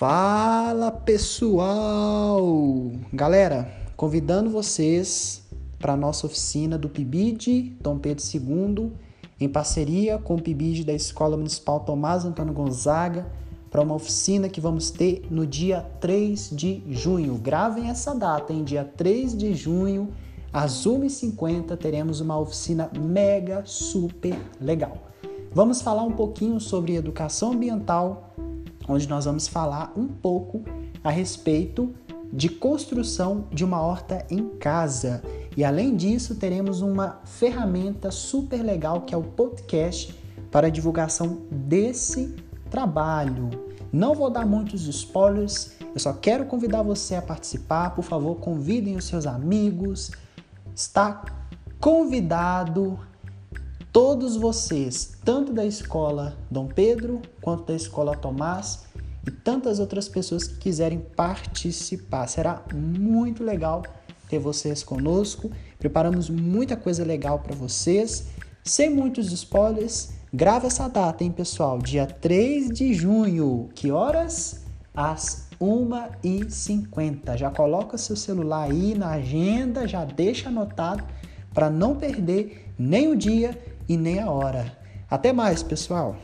Fala pessoal! Galera, convidando vocês para a nossa oficina do PIBID Dom Pedro II, em parceria com o PIBID da Escola Municipal Tomás Antônio Gonzaga, para uma oficina que vamos ter no dia 3 de junho. Gravem essa data, em dia 3 de junho, às 1h50, teremos uma oficina mega super legal. Vamos falar um pouquinho sobre educação ambiental onde nós vamos falar um pouco a respeito de construção de uma horta em casa. E além disso, teremos uma ferramenta super legal que é o podcast para a divulgação desse trabalho. Não vou dar muitos spoilers, eu só quero convidar você a participar. Por favor, convidem os seus amigos. Está convidado todos vocês, tanto da escola Dom Pedro quanto da escola Tomás e tantas outras pessoas que quiserem participar. Será muito legal ter vocês conosco. Preparamos muita coisa legal para vocês. Sem muitos spoilers, grava essa data, hein, pessoal? Dia 3 de junho. Que horas? Às 1h50. Já coloca seu celular aí na agenda, já deixa anotado para não perder nem o dia e nem a hora. Até mais, pessoal!